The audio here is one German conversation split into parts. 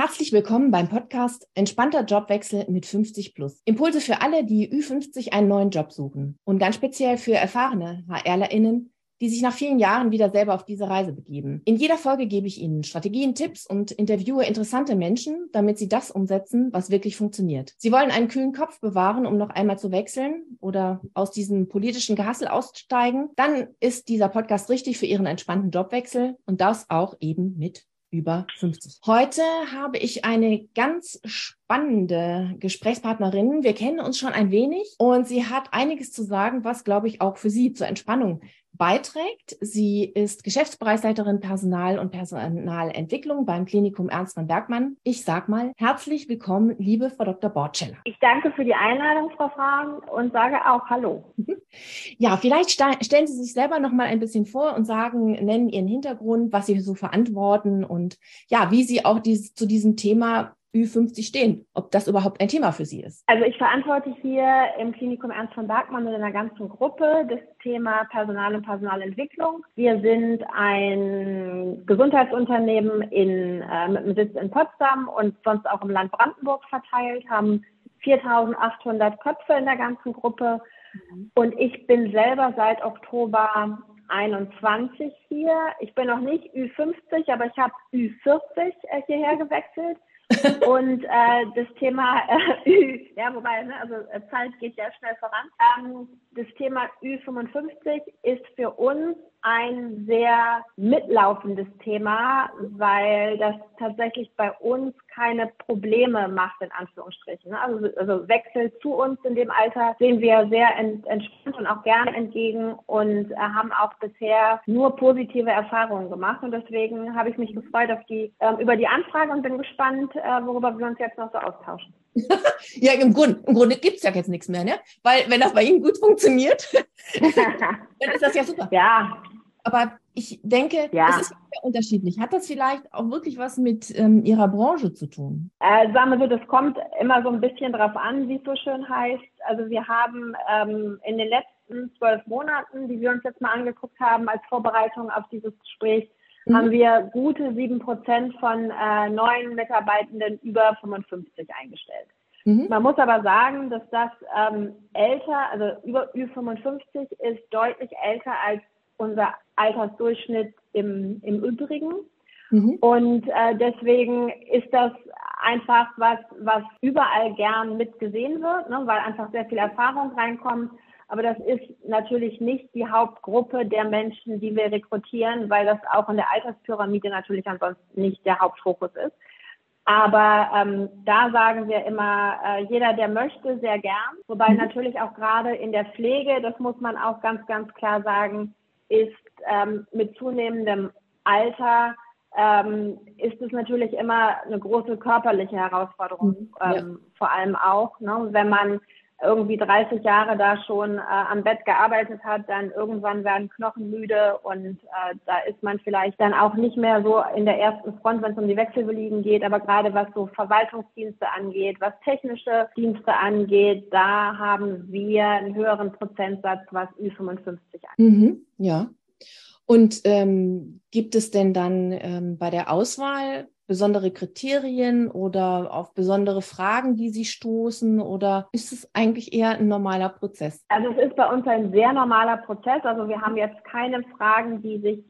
Herzlich willkommen beim Podcast Entspannter Jobwechsel mit 50 plus. Impulse für alle, die Ü50 einen neuen Job suchen und ganz speziell für erfahrene HRlerInnen, die sich nach vielen Jahren wieder selber auf diese Reise begeben. In jeder Folge gebe ich Ihnen Strategien, Tipps und interviewe interessante Menschen, damit Sie das umsetzen, was wirklich funktioniert. Sie wollen einen kühlen Kopf bewahren, um noch einmal zu wechseln oder aus diesem politischen Gehassel auszusteigen, dann ist dieser Podcast richtig für Ihren entspannten Jobwechsel und das auch eben mit über 50. Heute habe ich eine ganz spannende Gesprächspartnerin. Wir kennen uns schon ein wenig und sie hat einiges zu sagen, was, glaube ich, auch für Sie zur Entspannung beiträgt. Sie ist Geschäftsbereichsleiterin Personal und Personalentwicklung beim Klinikum Ernst von Bergmann. Ich sag mal herzlich willkommen, liebe Frau Dr. Bortscheller. Ich danke für die Einladung, Frau Fragen, und sage auch Hallo. Ja, vielleicht stellen Sie sich selber noch mal ein bisschen vor und sagen, nennen Ihren Hintergrund, was Sie so verantworten und ja, wie Sie auch dieses, zu diesem Thema Ü50 stehen, ob das überhaupt ein Thema für Sie ist. Also ich verantworte hier im Klinikum Ernst von Bergmann mit einer ganzen Gruppe das Thema Personal und Personalentwicklung. Wir sind ein Gesundheitsunternehmen in, äh, mit einem Sitz in Potsdam und sonst auch im Land Brandenburg verteilt, haben 4800 Köpfe in der ganzen Gruppe. Mhm. Und ich bin selber seit Oktober 21 hier. Ich bin noch nicht Ü50, aber ich habe Ü40 äh, hierher gewechselt und äh, das Thema äh, ja, wobei, ne, also äh, Zeit geht ja schnell voran. Ähm, das Thema Ü55 ist für uns ein sehr mitlaufendes Thema, weil das tatsächlich bei uns keine Probleme macht, in Anführungsstrichen. Also, also Wechsel zu uns in dem Alter sehen wir sehr entspannt und auch gern entgegen und äh, haben auch bisher nur positive Erfahrungen gemacht. Und deswegen habe ich mich gefreut auf die, äh, über die Anfrage und bin gespannt, äh, worüber wir uns jetzt noch so austauschen. ja, im Grunde, im Grunde gibt es ja jetzt nichts mehr, ne? Weil wenn das bei Ihnen gut funktioniert, dann ist das ja super. Ja. Aber ich denke, ja. es ist sehr unterschiedlich. Hat das vielleicht auch wirklich was mit ähm, Ihrer Branche zu tun? Äh, sagen wir so, das kommt immer so ein bisschen drauf an, wie es so schön heißt. Also wir haben ähm, in den letzten zwölf Monaten, die wir uns jetzt mal angeguckt haben als Vorbereitung auf dieses Gespräch, mhm. haben wir gute sieben Prozent von äh, neuen Mitarbeitenden über 55 eingestellt. Mhm. Man muss aber sagen, dass das ähm, älter, also über Ü55 ist deutlich älter als unser Altersdurchschnitt im, im Übrigen. Mhm. Und äh, deswegen ist das einfach was, was überall gern mitgesehen wird, ne, weil einfach sehr viel Erfahrung reinkommt. Aber das ist natürlich nicht die Hauptgruppe der Menschen, die wir rekrutieren, weil das auch in der Alterspyramide natürlich ansonsten nicht der Hauptfokus ist. Aber ähm, da sagen wir immer, äh, jeder, der möchte, sehr gern. Wobei mhm. natürlich auch gerade in der Pflege, das muss man auch ganz, ganz klar sagen, ist ähm, mit zunehmendem Alter ähm, ist es natürlich immer eine große körperliche Herausforderung, mhm. ähm, ja. vor allem auch, ne, wenn man irgendwie 30 Jahre da schon äh, am Bett gearbeitet hat, dann irgendwann werden Knochen müde und äh, da ist man vielleicht dann auch nicht mehr so in der ersten Front, wenn es um die Wechselbelieben geht, aber gerade was so Verwaltungsdienste angeht, was technische Dienste angeht, da haben wir einen höheren Prozentsatz, was Ü55 angeht. Mhm, ja. Und ähm, gibt es denn dann ähm, bei der Auswahl besondere Kriterien oder auf besondere Fragen, die Sie stoßen? Oder ist es eigentlich eher ein normaler Prozess? Also es ist bei uns ein sehr normaler Prozess. Also wir haben jetzt keine Fragen, die sich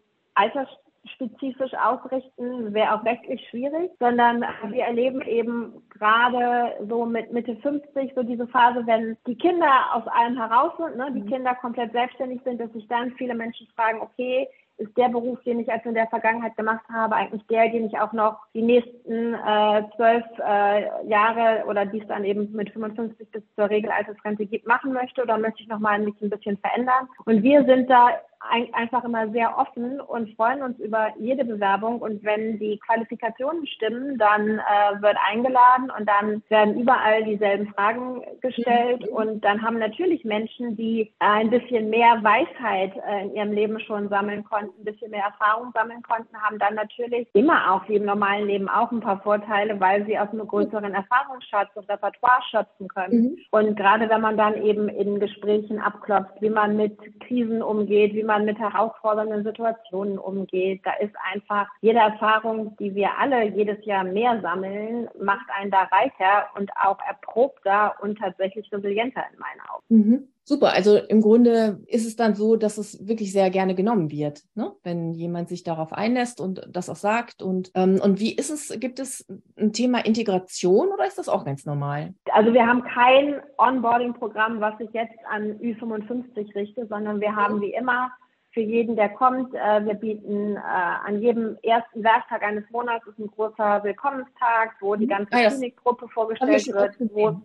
altersspezifisch ausrichten, wäre auch rechtlich schwierig, sondern wir erleben eben gerade so mit Mitte 50 so diese Phase, wenn die Kinder aus allem heraus sind, ne, die mhm. Kinder komplett selbstständig sind, dass sich dann viele Menschen fragen, okay, ist der Beruf, den ich also in der Vergangenheit gemacht habe, eigentlich der, den ich auch noch die nächsten äh, zwölf äh, Jahre oder dies dann eben mit 55 bis zur Regelaltersrente gibt, machen möchte oder möchte ich nochmal mich ein bisschen verändern? Und wir sind da ein, einfach immer sehr offen und freuen uns über jede Bewerbung. Und wenn die Qualifikationen stimmen, dann äh, wird eingeladen und dann werden überall dieselben Fragen gestellt. Mhm. Und dann haben natürlich Menschen, die ein bisschen mehr Weisheit äh, in ihrem Leben schon sammeln konnten, ein bisschen mehr Erfahrung sammeln konnten, haben dann natürlich immer auch wie im normalen Leben auch ein paar Vorteile, weil sie aus einem größeren Erfahrungsschatz und Repertoire schöpfen können. Mhm. Und gerade wenn man dann eben in Gesprächen abklopft, wie man mit Krisen umgeht, wie man mit herausfordernden Situationen umgeht. Da ist einfach jede Erfahrung, die wir alle jedes Jahr mehr sammeln, macht einen da reicher und auch erprobter und tatsächlich resilienter in meinen. Mhm. Super, also im Grunde ist es dann so, dass es wirklich sehr gerne genommen wird, ne? wenn jemand sich darauf einlässt und das auch sagt. Und, ähm, und wie ist es, gibt es ein Thema Integration oder ist das auch ganz normal? Also wir haben kein Onboarding-Programm, was sich jetzt an Ü55 richtet, sondern wir haben wie immer für jeden, der kommt, äh, wir bieten äh, an jedem ersten Werktag eines Monats ist ein großer Willkommenstag, wo die mhm. ganze ah, Klinikgruppe vorgestellt wird, wo es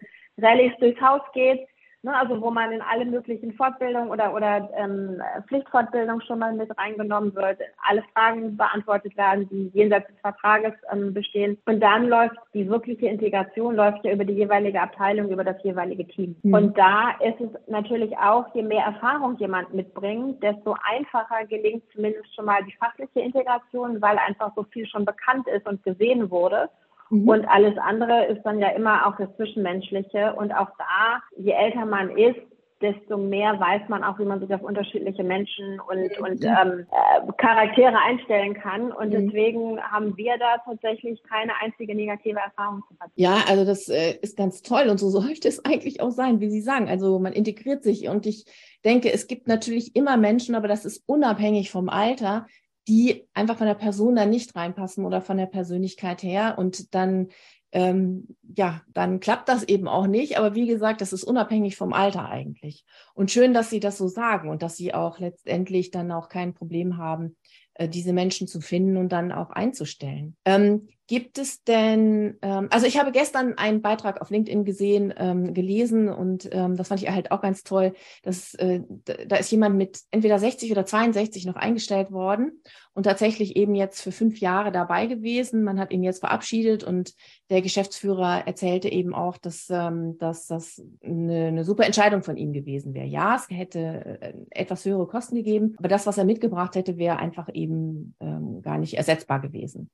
Rallyes durchs Haus geht Ne, also wo man in alle möglichen Fortbildungen oder, oder ähm, Pflichtfortbildungen schon mal mit reingenommen wird, alle Fragen beantwortet werden, die jenseits des Vertrages ähm, bestehen. Und dann läuft die wirkliche Integration, läuft ja über die jeweilige Abteilung, über das jeweilige Team. Mhm. Und da ist es natürlich auch, je mehr Erfahrung jemand mitbringt, desto einfacher gelingt zumindest schon mal die fachliche Integration, weil einfach so viel schon bekannt ist und gesehen wurde. Mhm. Und alles andere ist dann ja immer auch das Zwischenmenschliche. Und auch da, je älter man ist, desto mehr weiß man auch, wie man sich auf unterschiedliche Menschen und, und ähm, äh, Charaktere einstellen kann. Und mhm. deswegen haben wir da tatsächlich keine einzige negative Erfahrung zu verzichten. Ja, also das äh, ist ganz toll und so sollte es eigentlich auch sein, wie Sie sagen. Also man integriert sich und ich denke, es gibt natürlich immer Menschen, aber das ist unabhängig vom Alter, die einfach von der Person dann nicht reinpassen oder von der Persönlichkeit her. Und dann, ähm, ja, dann klappt das eben auch nicht. Aber wie gesagt, das ist unabhängig vom Alter eigentlich. Und schön, dass Sie das so sagen und dass Sie auch letztendlich dann auch kein Problem haben, äh, diese Menschen zu finden und dann auch einzustellen. Ähm, Gibt es denn, ähm, also ich habe gestern einen Beitrag auf LinkedIn gesehen, ähm, gelesen und ähm, das fand ich halt auch ganz toll, dass äh, da ist jemand mit entweder 60 oder 62 noch eingestellt worden und tatsächlich eben jetzt für fünf Jahre dabei gewesen. Man hat ihn jetzt verabschiedet und der Geschäftsführer erzählte eben auch, dass, ähm, dass das eine, eine super Entscheidung von ihm gewesen wäre. Ja, es hätte äh, etwas höhere Kosten gegeben, aber das, was er mitgebracht hätte, wäre einfach eben ähm, gar nicht ersetzbar gewesen.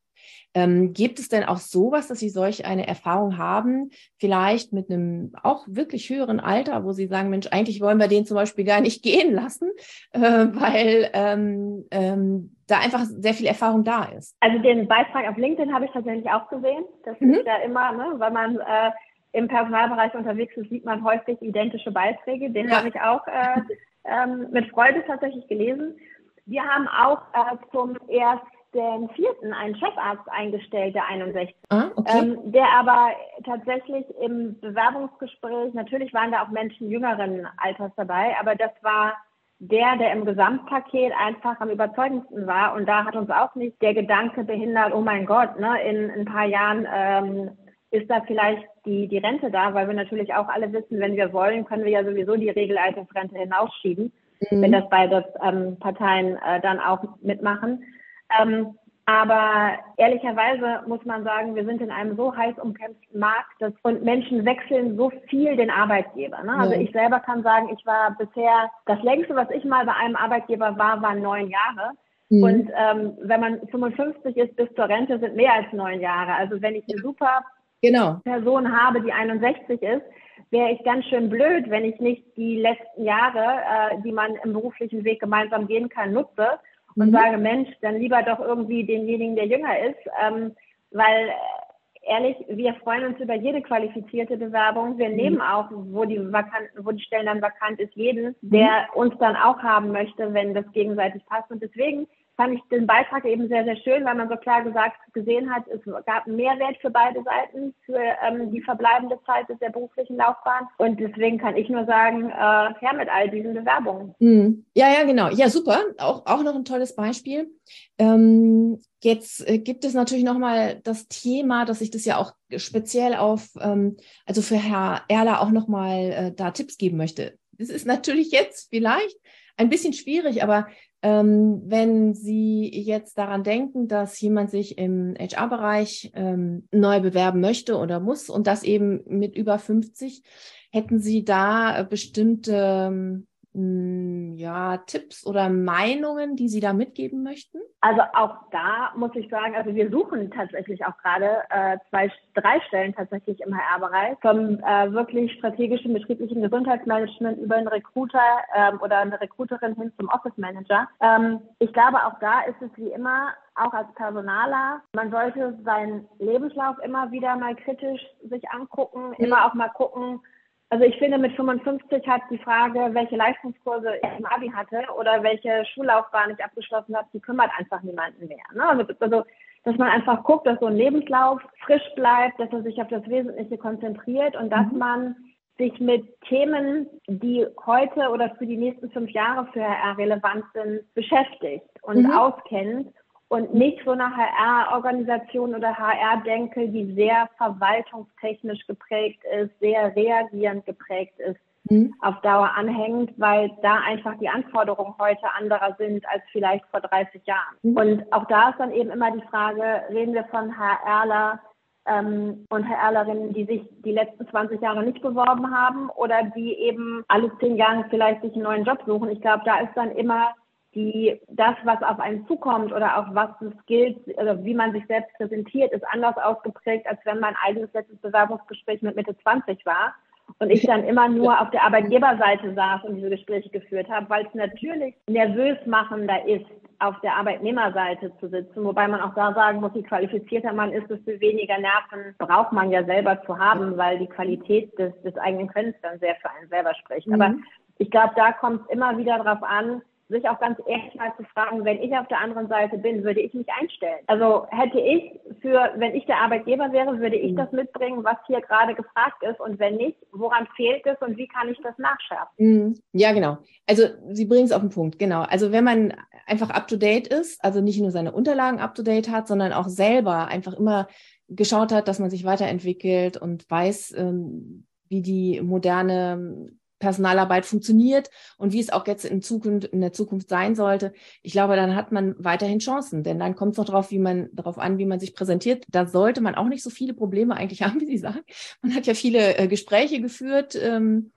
Ähm, gibt es denn auch sowas, dass Sie solch eine Erfahrung haben, vielleicht mit einem auch wirklich höheren Alter, wo Sie sagen, Mensch, eigentlich wollen wir den zum Beispiel gar nicht gehen lassen, äh, weil ähm, ähm, da einfach sehr viel Erfahrung da ist? Also den Beitrag auf LinkedIn habe ich tatsächlich auch gesehen. Das mhm. ist ja immer, ne, weil man äh, im Personalbereich unterwegs ist, sieht man häufig identische Beiträge. Den ja. habe ich auch äh, ähm, mit Freude tatsächlich gelesen. Wir haben auch äh, zum ersten den vierten einen Chefarzt eingestellt, der 61. Ah, okay. ähm, der aber tatsächlich im Bewerbungsgespräch, natürlich waren da auch Menschen jüngeren Alters dabei, aber das war der, der im Gesamtpaket einfach am überzeugendsten war. Und da hat uns auch nicht der Gedanke behindert, oh mein Gott, ne, in, in ein paar Jahren ähm, ist da vielleicht die, die Rente da, weil wir natürlich auch alle wissen, wenn wir wollen, können wir ja sowieso die Regelaltersrente hinausschieben, mhm. wenn das beide ähm, Parteien äh, dann auch mitmachen. Ähm, aber ehrlicherweise muss man sagen, wir sind in einem so heiß umkämpften Markt dass, und Menschen wechseln so viel den Arbeitgeber. Ne? Also ja. ich selber kann sagen, ich war bisher, das längste, was ich mal bei einem Arbeitgeber war, waren neun Jahre. Mhm. Und ähm, wenn man 55 ist bis zur Rente, sind mehr als neun Jahre. Also wenn ich eine super genau. Person habe, die 61 ist, wäre ich ganz schön blöd, wenn ich nicht die letzten Jahre, äh, die man im beruflichen Weg gemeinsam gehen kann, nutze und mhm. sage, Mensch, dann lieber doch irgendwie denjenigen, der jünger ist, ähm, weil ehrlich, wir freuen uns über jede qualifizierte Bewerbung. Wir mhm. nehmen auch, wo die vakant, wo die Stellen dann vakant ist, jeden, der mhm. uns dann auch haben möchte, wenn das gegenseitig passt. Und deswegen fand ich den Beitrag eben sehr, sehr schön, weil man so klar gesagt gesehen hat, es gab einen Mehrwert für beide Seiten, für ähm, die verbleibende Zeit der beruflichen Laufbahn. Und deswegen kann ich nur sagen, äh, her mit all diesen Bewerbungen. Mhm. Ja, ja, genau. Ja, super. Auch, auch noch ein tolles Beispiel. Ähm, jetzt äh, gibt es natürlich nochmal das Thema, dass ich das ja auch speziell auf, ähm, also für Herr Erler auch nochmal äh, da Tipps geben möchte. Das ist natürlich jetzt vielleicht ein bisschen schwierig, aber ähm, wenn Sie jetzt daran denken, dass jemand sich im HR-Bereich ähm, neu bewerben möchte oder muss und das eben mit über 50, hätten Sie da bestimmte hm, ja, Tipps oder Meinungen, die Sie da mitgeben möchten? Also auch da muss ich sagen, also wir suchen tatsächlich auch gerade äh, zwei, drei Stellen tatsächlich im HR-Bereich, vom äh, wirklich strategischen betrieblichen Gesundheitsmanagement über einen Recruiter ähm, oder eine Recruiterin hin zum Office Manager. Ähm, ich glaube, auch da ist es wie immer auch als Personaler, man sollte seinen Lebenslauf immer wieder mal kritisch sich angucken, mhm. immer auch mal gucken, also ich finde, mit 55 hat die Frage, welche Leistungskurse ich im Abi hatte oder welche Schullaufbahn ich abgeschlossen habe, die kümmert einfach niemanden mehr. Ne? Also, also, dass man einfach guckt, dass so ein Lebenslauf frisch bleibt, dass er sich auf das Wesentliche konzentriert und dass mhm. man sich mit Themen, die heute oder für die nächsten fünf Jahre für HR relevant sind, beschäftigt und mhm. auskennt und nicht so eine HR-Organisation oder HR-Denke, die sehr verwaltungstechnisch geprägt ist, sehr reagierend geprägt ist, mhm. auf Dauer anhängt, weil da einfach die Anforderungen heute anderer sind als vielleicht vor 30 Jahren. Mhm. Und auch da ist dann eben immer die Frage, reden wir von HRler ähm, und HRlerinnen, die sich die letzten 20 Jahre nicht beworben haben oder die eben alle zehn Jahre vielleicht sich einen neuen Job suchen. Ich glaube, da ist dann immer die, das, was auf einen zukommt oder auch was es gilt, also wie man sich selbst präsentiert, ist anders ausgeprägt, als wenn mein eigenes letztes Bewerbungsgespräch mit Mitte 20 war und ich dann immer nur auf der Arbeitgeberseite saß und diese Gespräche geführt habe, weil es natürlich nervös machender ist, auf der Arbeitnehmerseite zu sitzen, wobei man auch da sagen muss, je qualifizierter man ist, desto weniger Nerven braucht man ja selber zu haben, weil die Qualität des, des eigenen Könnens dann sehr für einen selber spricht. Mhm. Aber ich glaube, da kommt es immer wieder darauf an, sich auch ganz ehrlich mal zu fragen, wenn ich auf der anderen Seite bin, würde ich mich einstellen? Also hätte ich für, wenn ich der Arbeitgeber wäre, würde ich mhm. das mitbringen, was hier gerade gefragt ist und wenn nicht, woran fehlt es und wie kann ich das nachschärfen? Mhm. Ja, genau. Also Sie bringen es auf den Punkt, genau. Also wenn man einfach up to date ist, also nicht nur seine Unterlagen up to date hat, sondern auch selber einfach immer geschaut hat, dass man sich weiterentwickelt und weiß, ähm, wie die moderne Personalarbeit funktioniert und wie es auch jetzt in Zukunft, in der Zukunft sein sollte, ich glaube, dann hat man weiterhin Chancen, denn dann kommt es noch darauf, wie man, darauf an, wie man sich präsentiert. Da sollte man auch nicht so viele Probleme eigentlich haben, wie Sie sagen. Man hat ja viele äh, Gespräche geführt. Ähm,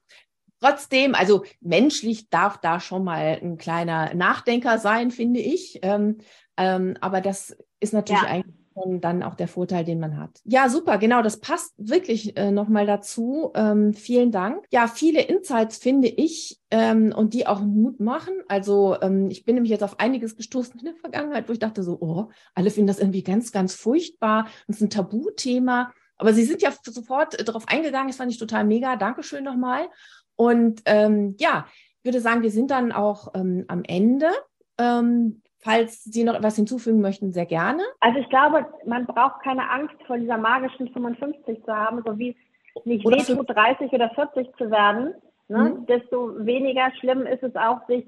trotzdem, also menschlich darf da schon mal ein kleiner Nachdenker sein, finde ich. Ähm, ähm, aber das ist natürlich ja. eigentlich dann auch der Vorteil, den man hat. Ja, super, genau, das passt wirklich äh, nochmal dazu. Ähm, vielen Dank. Ja, viele Insights finde ich ähm, und die auch Mut machen. Also ähm, ich bin nämlich jetzt auf einiges gestoßen in der Vergangenheit, wo ich dachte so, oh, alle finden das irgendwie ganz, ganz furchtbar. Das ist ein Tabuthema. Aber Sie sind ja sofort äh, darauf eingegangen, das fand ich total mega. Dankeschön nochmal. Und ähm, ja, ich würde sagen, wir sind dann auch ähm, am Ende. Ähm, Falls Sie noch etwas hinzufügen möchten, sehr gerne. Also ich glaube, man braucht keine Angst vor dieser magischen 55 zu haben, so wie es nicht oder wehtut, 30 oder 40 zu werden. Ne? Mhm. Desto weniger schlimm ist es auch, sich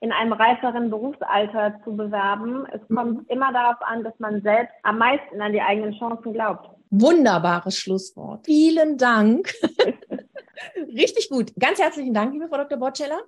in einem reiferen Berufsalter zu bewerben. Es mhm. kommt immer darauf an, dass man selbst am meisten an die eigenen Chancen glaubt. Wunderbares Schlusswort. Vielen Dank. Richtig gut. Ganz herzlichen Dank, liebe Frau Dr. Botscheller.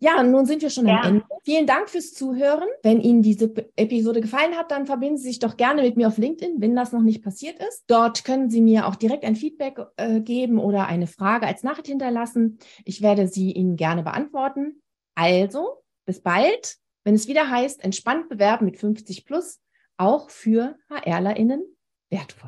Ja, nun sind wir schon ja. am Ende. Vielen Dank fürs Zuhören. Wenn Ihnen diese Episode gefallen hat, dann verbinden Sie sich doch gerne mit mir auf LinkedIn, wenn das noch nicht passiert ist. Dort können Sie mir auch direkt ein Feedback äh, geben oder eine Frage als Nachricht hinterlassen. Ich werde sie Ihnen gerne beantworten. Also, bis bald, wenn es wieder heißt, entspannt bewerben mit 50 plus, auch für HRlerInnen wertvoll.